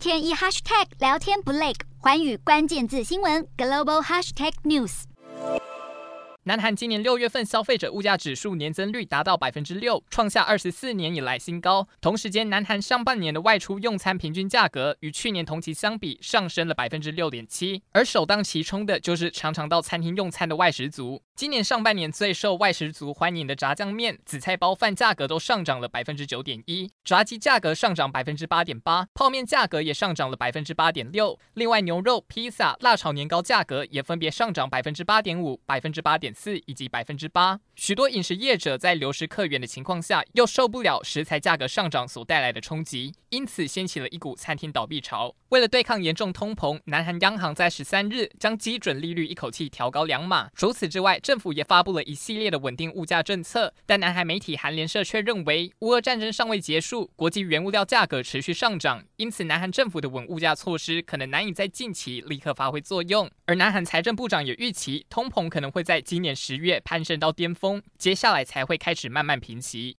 天一 hashtag 聊天不累，环宇关键字新闻 global hashtag news。南韩今年六月份消费者物价指数年增率达到百分之六，创下二十四年以来新高。同时间，南韩上半年的外出用餐平均价格与去年同期相比上升了百分之六点七，而首当其冲的就是常常到餐厅用餐的外食族。今年上半年最受外食族欢迎的炸酱面、紫菜包饭价格都上涨了百分之九点一，炸鸡价格上涨百分之八点八，泡面价格也上涨了百分之八点六。另外，牛肉、披萨、辣炒年糕价格也分别上涨百分之八点五、百分之八点。四以及百分之八，许多饮食业者在流失客源的情况下，又受不了食材价格上涨所带来的冲击，因此掀起了一股餐厅倒闭潮。为了对抗严重通膨，南韩央行在十三日将基准利率一口气调高两码。除此之外，政府也发布了一系列的稳定物价政策。但南韩媒体韩联社却认为，乌俄战争尚未结束，国际原物料价格持续上涨，因此南韩政府的稳物价措施可能难以在近期立刻发挥作用。而南韩财政部长也预期，通膨可能会在今年十月攀升到巅峰，接下来才会开始慢慢平息。